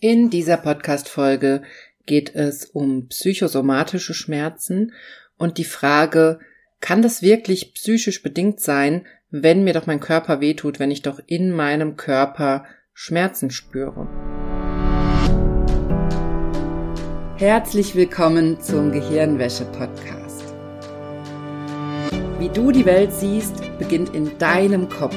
In dieser Podcast-Folge geht es um psychosomatische Schmerzen und die Frage, kann das wirklich psychisch bedingt sein, wenn mir doch mein Körper wehtut, wenn ich doch in meinem Körper Schmerzen spüre? Herzlich willkommen zum Gehirnwäsche-Podcast. Wie du die Welt siehst, beginnt in deinem Kopf.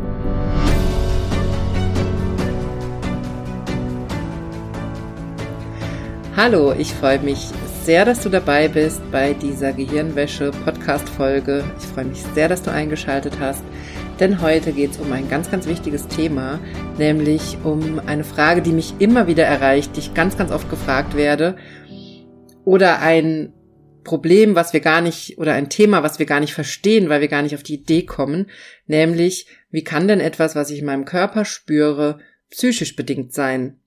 Hallo, ich freue mich sehr, dass du dabei bist bei dieser Gehirnwäsche-Podcast-Folge. Ich freue mich sehr, dass du eingeschaltet hast, denn heute geht es um ein ganz, ganz wichtiges Thema, nämlich um eine Frage, die mich immer wieder erreicht, die ich ganz, ganz oft gefragt werde, oder ein Problem, was wir gar nicht, oder ein Thema, was wir gar nicht verstehen, weil wir gar nicht auf die Idee kommen, nämlich, wie kann denn etwas, was ich in meinem Körper spüre, psychisch bedingt sein?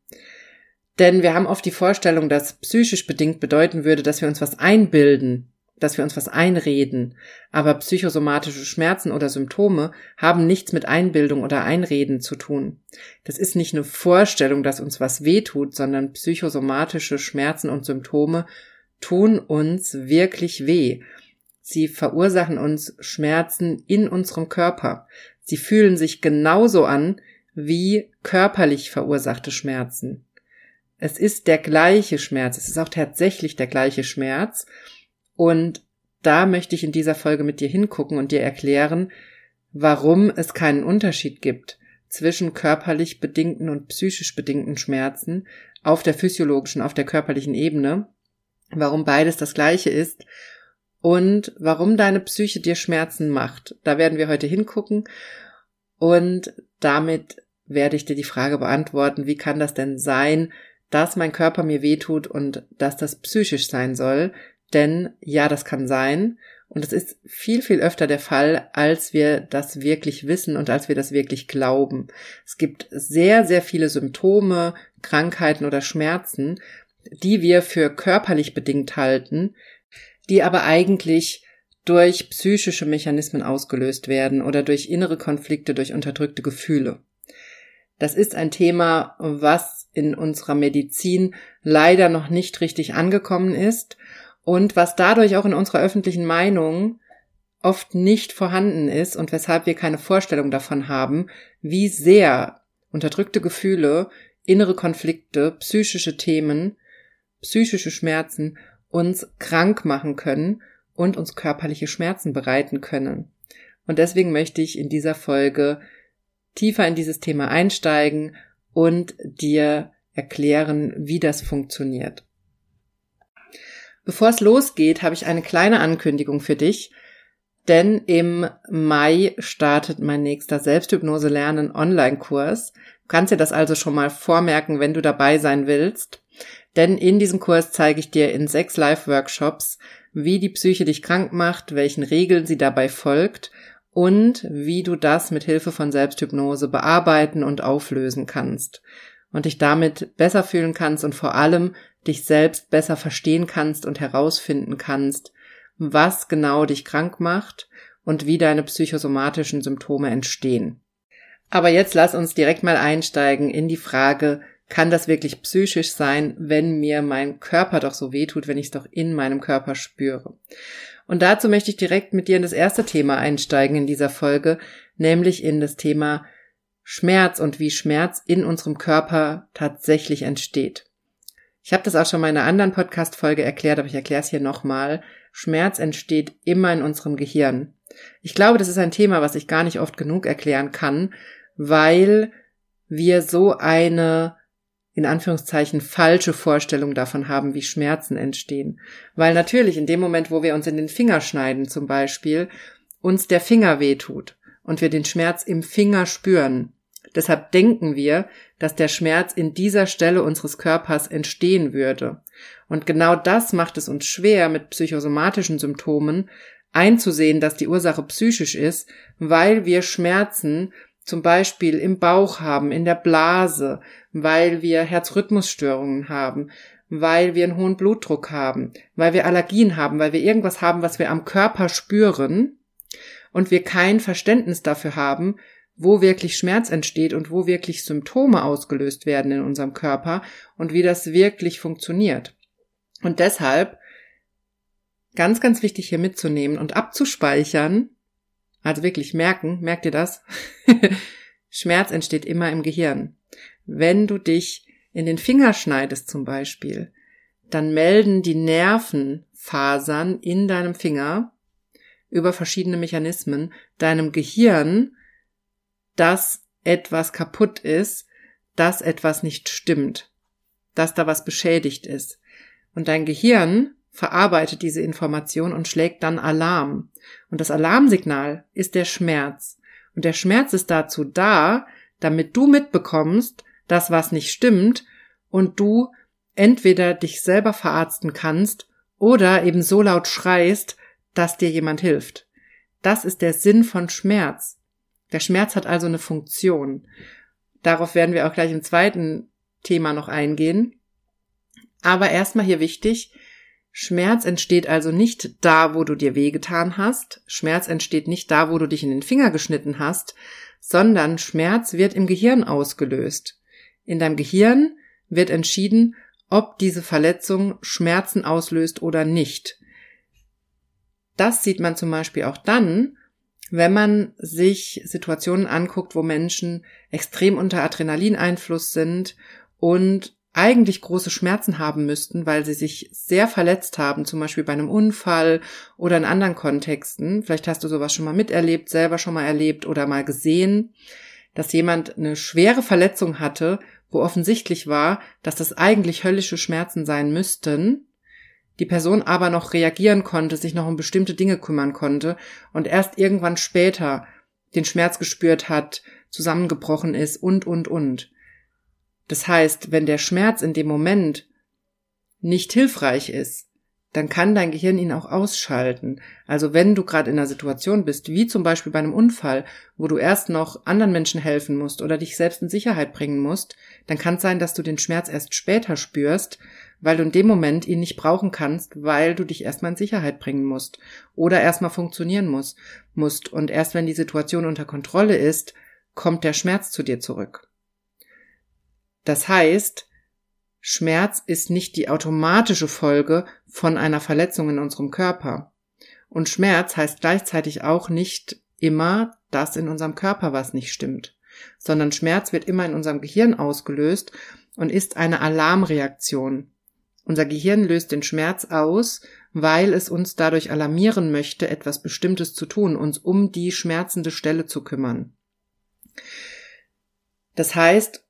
Denn wir haben oft die Vorstellung, dass psychisch bedingt bedeuten würde, dass wir uns was einbilden, dass wir uns was einreden. Aber psychosomatische Schmerzen oder Symptome haben nichts mit Einbildung oder Einreden zu tun. Das ist nicht eine Vorstellung, dass uns was wehtut, sondern psychosomatische Schmerzen und Symptome tun uns wirklich weh. Sie verursachen uns Schmerzen in unserem Körper. Sie fühlen sich genauso an wie körperlich verursachte Schmerzen. Es ist der gleiche Schmerz. Es ist auch tatsächlich der gleiche Schmerz. Und da möchte ich in dieser Folge mit dir hingucken und dir erklären, warum es keinen Unterschied gibt zwischen körperlich bedingten und psychisch bedingten Schmerzen auf der physiologischen, auf der körperlichen Ebene, warum beides das gleiche ist und warum deine Psyche dir Schmerzen macht. Da werden wir heute hingucken und damit werde ich dir die Frage beantworten, wie kann das denn sein, dass mein Körper mir wehtut und dass das psychisch sein soll. Denn ja, das kann sein. Und es ist viel, viel öfter der Fall, als wir das wirklich wissen und als wir das wirklich glauben. Es gibt sehr, sehr viele Symptome, Krankheiten oder Schmerzen, die wir für körperlich bedingt halten, die aber eigentlich durch psychische Mechanismen ausgelöst werden oder durch innere Konflikte, durch unterdrückte Gefühle. Das ist ein Thema, was in unserer Medizin leider noch nicht richtig angekommen ist und was dadurch auch in unserer öffentlichen Meinung oft nicht vorhanden ist und weshalb wir keine Vorstellung davon haben, wie sehr unterdrückte Gefühle, innere Konflikte, psychische Themen, psychische Schmerzen uns krank machen können und uns körperliche Schmerzen bereiten können. Und deswegen möchte ich in dieser Folge tiefer in dieses Thema einsteigen und dir erklären, wie das funktioniert. Bevor es losgeht, habe ich eine kleine Ankündigung für dich, denn im Mai startet mein nächster Selbsthypnose lernen Online-Kurs. Du kannst dir das also schon mal vormerken, wenn du dabei sein willst. Denn in diesem Kurs zeige ich dir in sechs Live-Workshops, wie die Psyche dich krank macht, welchen Regeln sie dabei folgt und wie du das mit Hilfe von Selbsthypnose bearbeiten und auflösen kannst und dich damit besser fühlen kannst und vor allem dich selbst besser verstehen kannst und herausfinden kannst, was genau dich krank macht und wie deine psychosomatischen Symptome entstehen. Aber jetzt lass uns direkt mal einsteigen in die Frage, kann das wirklich psychisch sein, wenn mir mein Körper doch so weh tut, wenn ich es doch in meinem Körper spüre? Und dazu möchte ich direkt mit dir in das erste Thema einsteigen in dieser Folge, nämlich in das Thema Schmerz und wie Schmerz in unserem Körper tatsächlich entsteht. Ich habe das auch schon mal in einer anderen Podcast-Folge erklärt, aber ich erkläre es hier nochmal. Schmerz entsteht immer in unserem Gehirn. Ich glaube, das ist ein Thema, was ich gar nicht oft genug erklären kann, weil wir so eine in Anführungszeichen falsche Vorstellung davon haben, wie Schmerzen entstehen. Weil natürlich in dem Moment, wo wir uns in den Finger schneiden zum Beispiel, uns der Finger wehtut und wir den Schmerz im Finger spüren. Deshalb denken wir, dass der Schmerz in dieser Stelle unseres Körpers entstehen würde. Und genau das macht es uns schwer, mit psychosomatischen Symptomen einzusehen, dass die Ursache psychisch ist, weil wir Schmerzen zum Beispiel im Bauch haben, in der Blase, weil wir Herzrhythmusstörungen haben, weil wir einen hohen Blutdruck haben, weil wir Allergien haben, weil wir irgendwas haben, was wir am Körper spüren und wir kein Verständnis dafür haben, wo wirklich Schmerz entsteht und wo wirklich Symptome ausgelöst werden in unserem Körper und wie das wirklich funktioniert. Und deshalb ganz, ganz wichtig hier mitzunehmen und abzuspeichern, also wirklich merken, merkt ihr das? Schmerz entsteht immer im Gehirn. Wenn du dich in den Finger schneidest zum Beispiel, dann melden die Nervenfasern in deinem Finger über verschiedene Mechanismen deinem Gehirn, dass etwas kaputt ist, dass etwas nicht stimmt, dass da was beschädigt ist. Und dein Gehirn verarbeitet diese Information und schlägt dann Alarm. Und das Alarmsignal ist der Schmerz. Und der Schmerz ist dazu da, damit du mitbekommst, dass was nicht stimmt und du entweder dich selber verarzten kannst oder eben so laut schreist, dass dir jemand hilft. Das ist der Sinn von Schmerz. Der Schmerz hat also eine Funktion. Darauf werden wir auch gleich im zweiten Thema noch eingehen. Aber erstmal hier wichtig, Schmerz entsteht also nicht da, wo du dir wehgetan hast. Schmerz entsteht nicht da, wo du dich in den Finger geschnitten hast, sondern Schmerz wird im Gehirn ausgelöst. In deinem Gehirn wird entschieden, ob diese Verletzung Schmerzen auslöst oder nicht. Das sieht man zum Beispiel auch dann, wenn man sich Situationen anguckt, wo Menschen extrem unter Adrenalineinfluss sind und eigentlich große Schmerzen haben müssten, weil sie sich sehr verletzt haben, zum Beispiel bei einem Unfall oder in anderen Kontexten. Vielleicht hast du sowas schon mal miterlebt, selber schon mal erlebt oder mal gesehen, dass jemand eine schwere Verletzung hatte, wo offensichtlich war, dass das eigentlich höllische Schmerzen sein müssten, die Person aber noch reagieren konnte, sich noch um bestimmte Dinge kümmern konnte und erst irgendwann später den Schmerz gespürt hat, zusammengebrochen ist und, und, und. Das heißt, wenn der Schmerz in dem Moment nicht hilfreich ist, dann kann dein Gehirn ihn auch ausschalten. Also wenn du gerade in einer Situation bist, wie zum Beispiel bei einem Unfall, wo du erst noch anderen Menschen helfen musst oder dich selbst in Sicherheit bringen musst, dann kann es sein, dass du den Schmerz erst später spürst, weil du in dem Moment ihn nicht brauchen kannst, weil du dich erstmal in Sicherheit bringen musst oder erstmal funktionieren musst. Und erst wenn die Situation unter Kontrolle ist, kommt der Schmerz zu dir zurück. Das heißt, Schmerz ist nicht die automatische Folge von einer Verletzung in unserem Körper. Und Schmerz heißt gleichzeitig auch nicht immer, dass in unserem Körper was nicht stimmt, sondern Schmerz wird immer in unserem Gehirn ausgelöst und ist eine Alarmreaktion. Unser Gehirn löst den Schmerz aus, weil es uns dadurch alarmieren möchte, etwas Bestimmtes zu tun, uns um die schmerzende Stelle zu kümmern. Das heißt,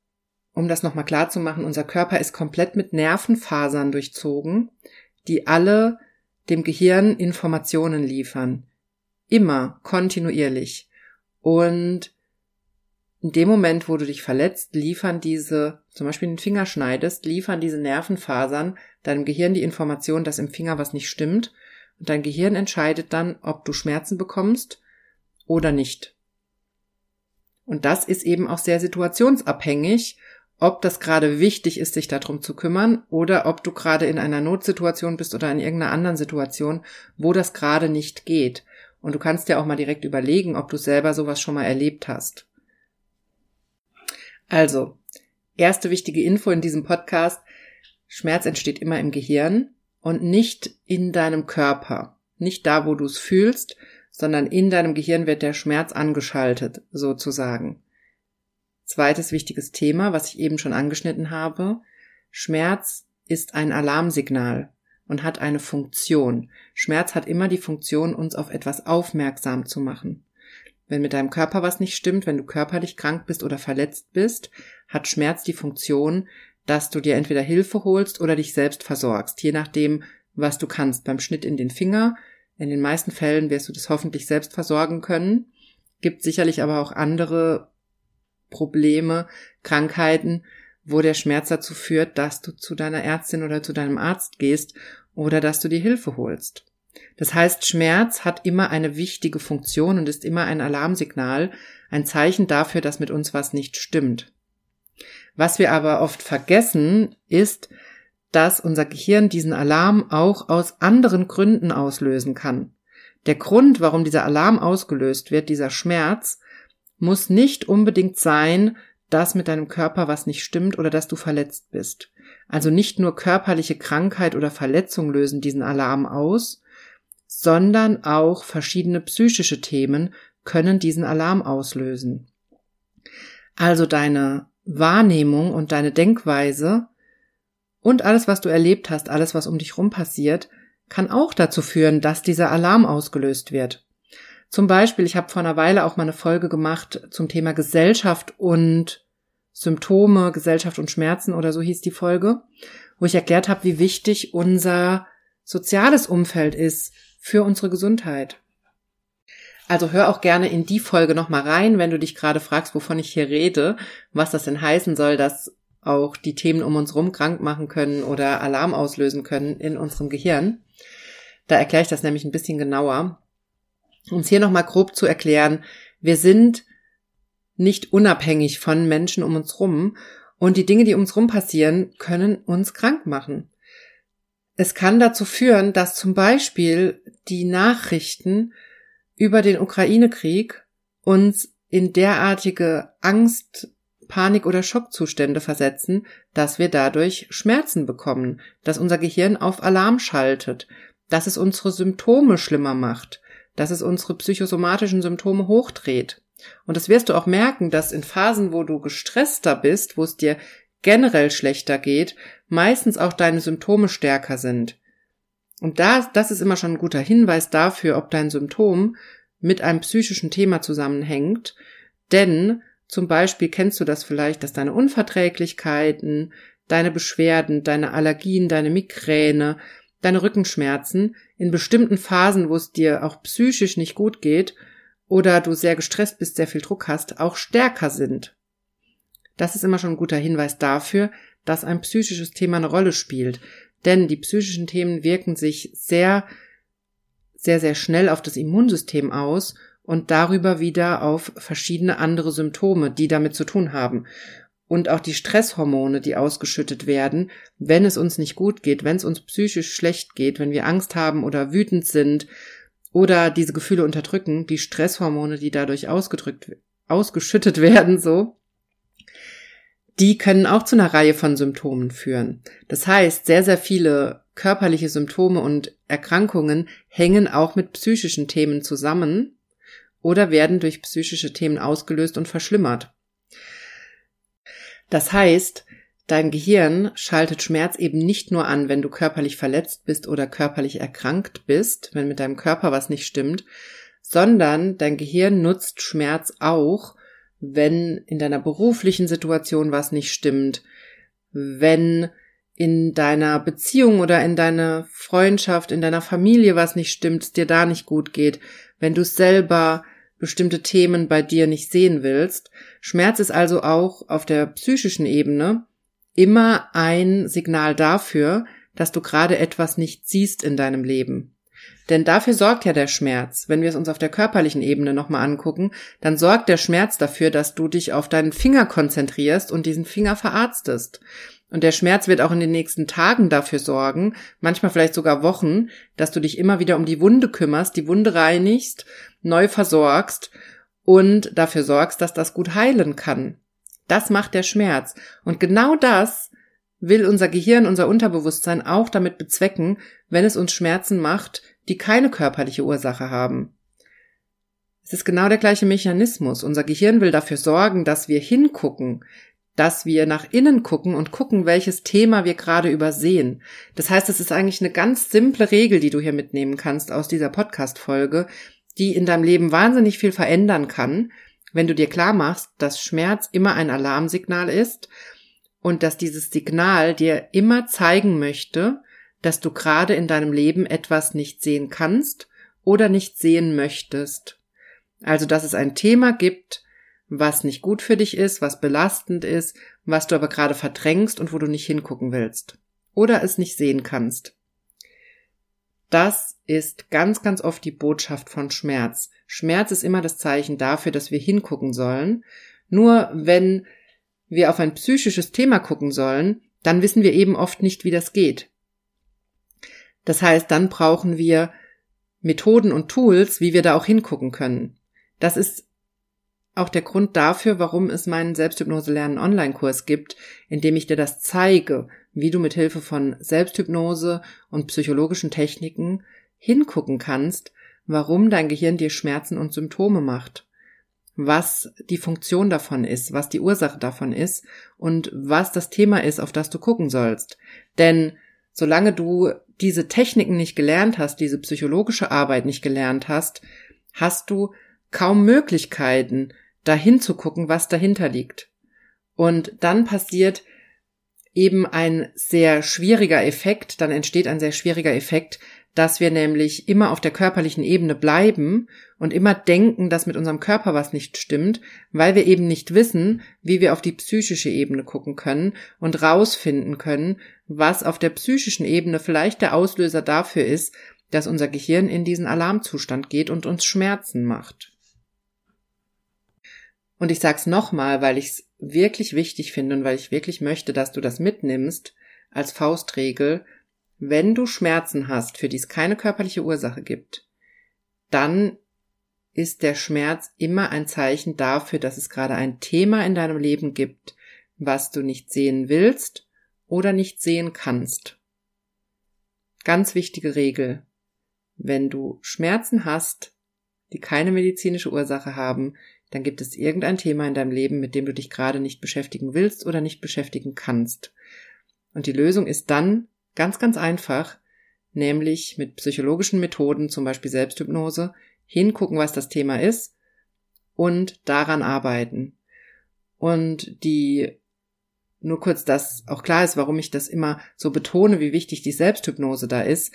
um das nochmal klar zu machen, unser Körper ist komplett mit Nervenfasern durchzogen, die alle dem Gehirn Informationen liefern. Immer, kontinuierlich. Und in dem Moment, wo du dich verletzt, liefern diese, zum Beispiel den Finger schneidest, liefern diese Nervenfasern deinem Gehirn die Information, dass im Finger was nicht stimmt. Und dein Gehirn entscheidet dann, ob du Schmerzen bekommst oder nicht. Und das ist eben auch sehr situationsabhängig ob das gerade wichtig ist, sich darum zu kümmern oder ob du gerade in einer Notsituation bist oder in irgendeiner anderen Situation, wo das gerade nicht geht. Und du kannst dir auch mal direkt überlegen, ob du selber sowas schon mal erlebt hast. Also, erste wichtige Info in diesem Podcast. Schmerz entsteht immer im Gehirn und nicht in deinem Körper. Nicht da, wo du es fühlst, sondern in deinem Gehirn wird der Schmerz angeschaltet, sozusagen. Zweites wichtiges Thema, was ich eben schon angeschnitten habe. Schmerz ist ein Alarmsignal und hat eine Funktion. Schmerz hat immer die Funktion, uns auf etwas aufmerksam zu machen. Wenn mit deinem Körper was nicht stimmt, wenn du körperlich krank bist oder verletzt bist, hat Schmerz die Funktion, dass du dir entweder Hilfe holst oder dich selbst versorgst, je nachdem, was du kannst. Beim Schnitt in den Finger, in den meisten Fällen wirst du das hoffentlich selbst versorgen können. Gibt sicherlich aber auch andere Probleme, Krankheiten, wo der Schmerz dazu führt, dass du zu deiner Ärztin oder zu deinem Arzt gehst oder dass du dir Hilfe holst. Das heißt, Schmerz hat immer eine wichtige Funktion und ist immer ein Alarmsignal, ein Zeichen dafür, dass mit uns was nicht stimmt. Was wir aber oft vergessen, ist, dass unser Gehirn diesen Alarm auch aus anderen Gründen auslösen kann. Der Grund, warum dieser Alarm ausgelöst wird, dieser Schmerz, muss nicht unbedingt sein, dass mit deinem Körper was nicht stimmt oder dass du verletzt bist. Also nicht nur körperliche Krankheit oder Verletzung lösen diesen Alarm aus, sondern auch verschiedene psychische Themen können diesen Alarm auslösen. Also deine Wahrnehmung und deine Denkweise und alles, was du erlebt hast, alles, was um dich rum passiert, kann auch dazu führen, dass dieser Alarm ausgelöst wird. Zum Beispiel, ich habe vor einer Weile auch mal eine Folge gemacht zum Thema Gesellschaft und Symptome, Gesellschaft und Schmerzen oder so hieß die Folge, wo ich erklärt habe, wie wichtig unser soziales Umfeld ist für unsere Gesundheit. Also hör auch gerne in die Folge nochmal rein, wenn du dich gerade fragst, wovon ich hier rede, was das denn heißen soll, dass auch die Themen um uns rum krank machen können oder Alarm auslösen können in unserem Gehirn. Da erkläre ich das nämlich ein bisschen genauer. Um es hier nochmal grob zu erklären, wir sind nicht unabhängig von Menschen um uns rum und die Dinge, die um uns rum passieren, können uns krank machen. Es kann dazu führen, dass zum Beispiel die Nachrichten über den Ukraine-Krieg uns in derartige Angst, Panik- oder Schockzustände versetzen, dass wir dadurch Schmerzen bekommen, dass unser Gehirn auf Alarm schaltet, dass es unsere Symptome schlimmer macht, dass es unsere psychosomatischen Symptome hochdreht. Und das wirst du auch merken, dass in Phasen, wo du gestresster bist, wo es dir generell schlechter geht, meistens auch deine Symptome stärker sind. Und das, das ist immer schon ein guter Hinweis dafür, ob dein Symptom mit einem psychischen Thema zusammenhängt. Denn zum Beispiel kennst du das vielleicht, dass deine Unverträglichkeiten, deine Beschwerden, deine Allergien, deine Migräne, deine Rückenschmerzen in bestimmten Phasen, wo es dir auch psychisch nicht gut geht oder du sehr gestresst bist, sehr viel Druck hast, auch stärker sind. Das ist immer schon ein guter Hinweis dafür, dass ein psychisches Thema eine Rolle spielt. Denn die psychischen Themen wirken sich sehr, sehr, sehr schnell auf das Immunsystem aus und darüber wieder auf verschiedene andere Symptome, die damit zu tun haben. Und auch die Stresshormone, die ausgeschüttet werden, wenn es uns nicht gut geht, wenn es uns psychisch schlecht geht, wenn wir Angst haben oder wütend sind oder diese Gefühle unterdrücken, die Stresshormone, die dadurch ausgedrückt, ausgeschüttet werden, so, die können auch zu einer Reihe von Symptomen führen. Das heißt, sehr, sehr viele körperliche Symptome und Erkrankungen hängen auch mit psychischen Themen zusammen oder werden durch psychische Themen ausgelöst und verschlimmert. Das heißt, dein Gehirn schaltet Schmerz eben nicht nur an, wenn du körperlich verletzt bist oder körperlich erkrankt bist, wenn mit deinem Körper was nicht stimmt, sondern dein Gehirn nutzt Schmerz auch, wenn in deiner beruflichen Situation was nicht stimmt, wenn in deiner Beziehung oder in deiner Freundschaft, in deiner Familie was nicht stimmt, dir da nicht gut geht, wenn du selber bestimmte Themen bei dir nicht sehen willst. Schmerz ist also auch auf der psychischen Ebene immer ein Signal dafür, dass du gerade etwas nicht siehst in deinem Leben. Denn dafür sorgt ja der Schmerz. Wenn wir es uns auf der körperlichen Ebene nochmal angucken, dann sorgt der Schmerz dafür, dass du dich auf deinen Finger konzentrierst und diesen Finger verarztest. Und der Schmerz wird auch in den nächsten Tagen dafür sorgen, manchmal vielleicht sogar Wochen, dass du dich immer wieder um die Wunde kümmerst, die Wunde reinigst, neu versorgst und dafür sorgst, dass das gut heilen kann. Das macht der Schmerz. Und genau das will unser Gehirn, unser Unterbewusstsein auch damit bezwecken, wenn es uns Schmerzen macht, die keine körperliche Ursache haben. Es ist genau der gleiche Mechanismus. Unser Gehirn will dafür sorgen, dass wir hingucken, dass wir nach innen gucken und gucken, welches Thema wir gerade übersehen. Das heißt, es ist eigentlich eine ganz simple Regel, die du hier mitnehmen kannst aus dieser Podcast-Folge, die in deinem Leben wahnsinnig viel verändern kann, wenn du dir klar machst, dass Schmerz immer ein Alarmsignal ist und dass dieses Signal dir immer zeigen möchte, dass du gerade in deinem Leben etwas nicht sehen kannst oder nicht sehen möchtest. Also, dass es ein Thema gibt, was nicht gut für dich ist, was belastend ist, was du aber gerade verdrängst und wo du nicht hingucken willst oder es nicht sehen kannst. Das ist ganz, ganz oft die Botschaft von Schmerz. Schmerz ist immer das Zeichen dafür, dass wir hingucken sollen. Nur wenn wir auf ein psychisches Thema gucken sollen, dann wissen wir eben oft nicht, wie das geht. Das heißt, dann brauchen wir Methoden und Tools, wie wir da auch hingucken können. Das ist auch der Grund dafür, warum es meinen Selbsthypnose lernen Online-Kurs gibt, in dem ich dir das zeige, wie du mit Hilfe von Selbsthypnose und psychologischen Techniken hingucken kannst, warum dein Gehirn dir Schmerzen und Symptome macht, was die Funktion davon ist, was die Ursache davon ist und was das Thema ist, auf das du gucken sollst. Denn solange du diese Techniken nicht gelernt hast, diese psychologische Arbeit nicht gelernt hast, hast du kaum Möglichkeiten, dahin zu gucken, was dahinter liegt. Und dann passiert eben ein sehr schwieriger Effekt, dann entsteht ein sehr schwieriger Effekt, dass wir nämlich immer auf der körperlichen Ebene bleiben und immer denken, dass mit unserem Körper was nicht stimmt, weil wir eben nicht wissen, wie wir auf die psychische Ebene gucken können und rausfinden können, was auf der psychischen Ebene vielleicht der Auslöser dafür ist, dass unser Gehirn in diesen Alarmzustand geht und uns Schmerzen macht. Und ich sag's nochmal, weil ich es wirklich wichtig finde und weil ich wirklich möchte, dass du das mitnimmst als Faustregel. Wenn du Schmerzen hast, für die es keine körperliche Ursache gibt, dann ist der Schmerz immer ein Zeichen dafür, dass es gerade ein Thema in deinem Leben gibt, was du nicht sehen willst oder nicht sehen kannst. Ganz wichtige Regel. Wenn du Schmerzen hast, die keine medizinische Ursache haben, dann gibt es irgendein Thema in deinem Leben, mit dem du dich gerade nicht beschäftigen willst oder nicht beschäftigen kannst. Und die Lösung ist dann ganz, ganz einfach, nämlich mit psychologischen Methoden, zum Beispiel Selbsthypnose, hingucken, was das Thema ist und daran arbeiten. Und die nur kurz, dass auch klar ist, warum ich das immer so betone, wie wichtig die Selbsthypnose da ist.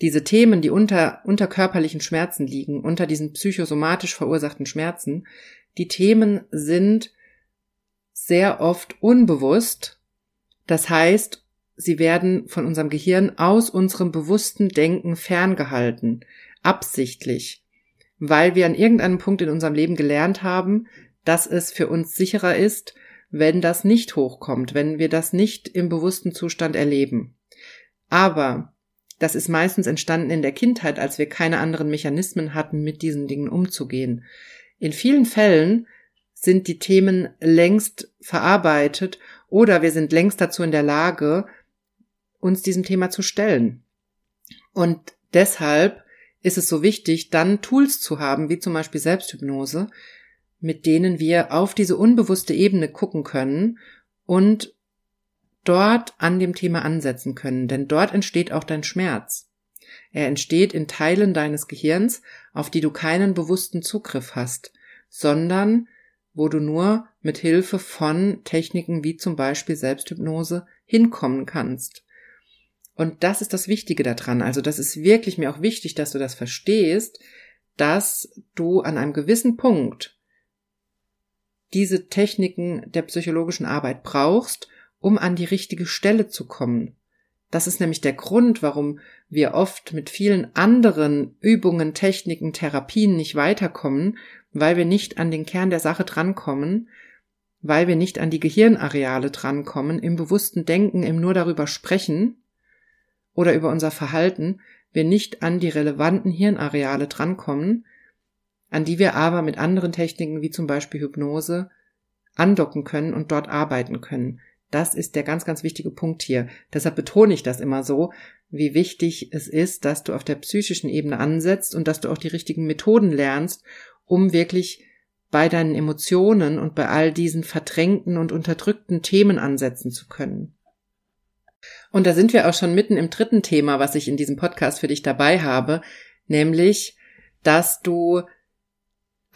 Diese Themen, die unter, unter körperlichen Schmerzen liegen, unter diesen psychosomatisch verursachten Schmerzen, die Themen sind sehr oft unbewusst. Das heißt, sie werden von unserem Gehirn aus unserem bewussten Denken ferngehalten, absichtlich, weil wir an irgendeinem Punkt in unserem Leben gelernt haben, dass es für uns sicherer ist, wenn das nicht hochkommt, wenn wir das nicht im bewussten Zustand erleben. Aber das ist meistens entstanden in der Kindheit, als wir keine anderen Mechanismen hatten, mit diesen Dingen umzugehen. In vielen Fällen sind die Themen längst verarbeitet oder wir sind längst dazu in der Lage, uns diesem Thema zu stellen. Und deshalb ist es so wichtig, dann Tools zu haben, wie zum Beispiel Selbsthypnose, mit denen wir auf diese unbewusste Ebene gucken können und dort an dem Thema ansetzen können, denn dort entsteht auch dein Schmerz. Er entsteht in Teilen deines Gehirns, auf die du keinen bewussten Zugriff hast, sondern wo du nur mit Hilfe von Techniken wie zum Beispiel Selbsthypnose hinkommen kannst. Und das ist das Wichtige daran. Also das ist wirklich mir auch wichtig, dass du das verstehst, dass du an einem gewissen Punkt diese Techniken der psychologischen Arbeit brauchst, um an die richtige Stelle zu kommen. Das ist nämlich der Grund, warum wir oft mit vielen anderen Übungen, Techniken, Therapien nicht weiterkommen, weil wir nicht an den Kern der Sache drankommen, weil wir nicht an die Gehirnareale drankommen, im bewussten Denken, im nur darüber sprechen oder über unser Verhalten, wir nicht an die relevanten Hirnareale drankommen, an die wir aber mit anderen Techniken wie zum Beispiel Hypnose andocken können und dort arbeiten können. Das ist der ganz, ganz wichtige Punkt hier. Deshalb betone ich das immer so, wie wichtig es ist, dass du auf der psychischen Ebene ansetzt und dass du auch die richtigen Methoden lernst, um wirklich bei deinen Emotionen und bei all diesen verdrängten und unterdrückten Themen ansetzen zu können. Und da sind wir auch schon mitten im dritten Thema, was ich in diesem Podcast für dich dabei habe, nämlich, dass du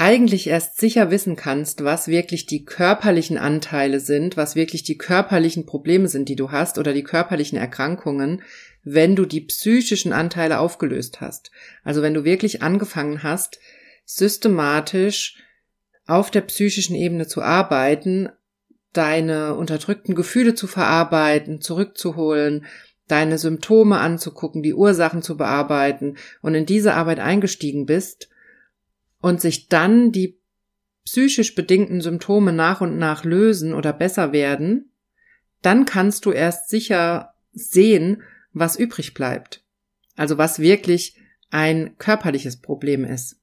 eigentlich erst sicher wissen kannst, was wirklich die körperlichen Anteile sind, was wirklich die körperlichen Probleme sind, die du hast oder die körperlichen Erkrankungen, wenn du die psychischen Anteile aufgelöst hast. Also wenn du wirklich angefangen hast, systematisch auf der psychischen Ebene zu arbeiten, deine unterdrückten Gefühle zu verarbeiten, zurückzuholen, deine Symptome anzugucken, die Ursachen zu bearbeiten und in diese Arbeit eingestiegen bist und sich dann die psychisch bedingten Symptome nach und nach lösen oder besser werden, dann kannst du erst sicher sehen, was übrig bleibt. Also was wirklich ein körperliches Problem ist.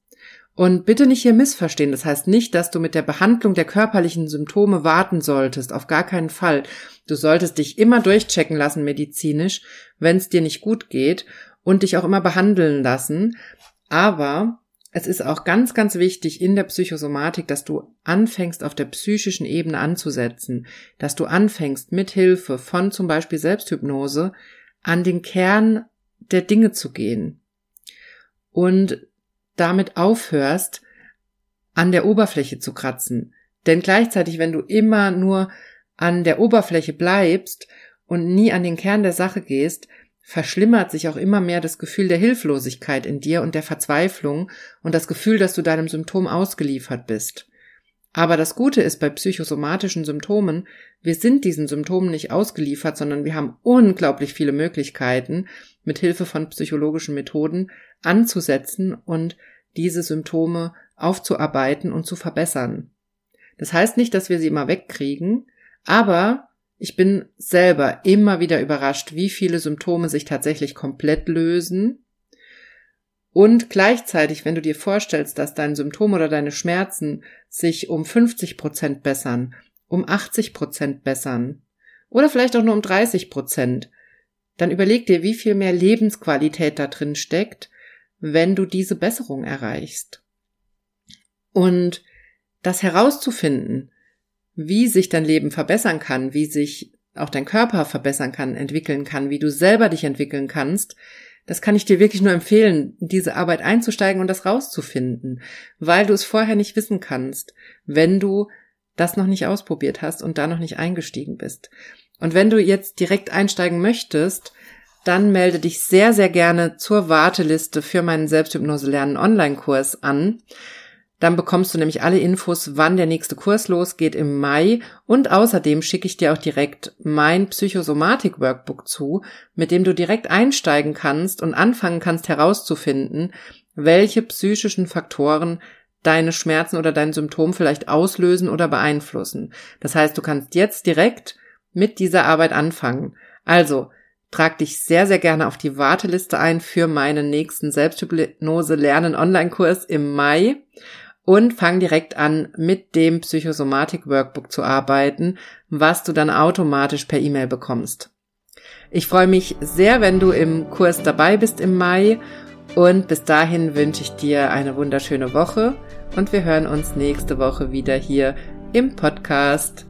Und bitte nicht hier missverstehen. Das heißt nicht, dass du mit der Behandlung der körperlichen Symptome warten solltest. Auf gar keinen Fall. Du solltest dich immer durchchecken lassen medizinisch, wenn es dir nicht gut geht und dich auch immer behandeln lassen. Aber es ist auch ganz, ganz wichtig in der Psychosomatik, dass du anfängst, auf der psychischen Ebene anzusetzen, dass du anfängst, mit Hilfe von zum Beispiel Selbsthypnose an den Kern der Dinge zu gehen und damit aufhörst, an der Oberfläche zu kratzen. Denn gleichzeitig, wenn du immer nur an der Oberfläche bleibst und nie an den Kern der Sache gehst, verschlimmert sich auch immer mehr das Gefühl der Hilflosigkeit in dir und der Verzweiflung und das Gefühl, dass du deinem Symptom ausgeliefert bist. Aber das Gute ist bei psychosomatischen Symptomen, wir sind diesen Symptomen nicht ausgeliefert, sondern wir haben unglaublich viele Möglichkeiten, mit Hilfe von psychologischen Methoden anzusetzen und diese Symptome aufzuarbeiten und zu verbessern. Das heißt nicht, dass wir sie immer wegkriegen, aber ich bin selber immer wieder überrascht, wie viele Symptome sich tatsächlich komplett lösen. Und gleichzeitig, wenn du dir vorstellst, dass dein Symptom oder deine Schmerzen sich um 50 Prozent bessern, um 80 Prozent bessern oder vielleicht auch nur um 30 Prozent, dann überleg dir, wie viel mehr Lebensqualität da drin steckt, wenn du diese Besserung erreichst. Und das herauszufinden, wie sich dein Leben verbessern kann, wie sich auch dein Körper verbessern kann, entwickeln kann, wie du selber dich entwickeln kannst, das kann ich dir wirklich nur empfehlen, diese Arbeit einzusteigen und das rauszufinden, weil du es vorher nicht wissen kannst, wenn du das noch nicht ausprobiert hast und da noch nicht eingestiegen bist. Und wenn du jetzt direkt einsteigen möchtest, dann melde dich sehr, sehr gerne zur Warteliste für meinen Selbsthypnose lernen Online-Kurs an. Dann bekommst du nämlich alle Infos, wann der nächste Kurs losgeht im Mai. Und außerdem schicke ich dir auch direkt mein Psychosomatik-Workbook zu, mit dem du direkt einsteigen kannst und anfangen kannst herauszufinden, welche psychischen Faktoren deine Schmerzen oder dein Symptom vielleicht auslösen oder beeinflussen. Das heißt, du kannst jetzt direkt mit dieser Arbeit anfangen. Also, trag dich sehr, sehr gerne auf die Warteliste ein für meinen nächsten Selbsthypnose Lernen Online-Kurs im Mai und fang direkt an, mit dem Psychosomatik Workbook zu arbeiten, was du dann automatisch per E-Mail bekommst. Ich freue mich sehr, wenn du im Kurs dabei bist im Mai und bis dahin wünsche ich dir eine wunderschöne Woche und wir hören uns nächste Woche wieder hier im Podcast.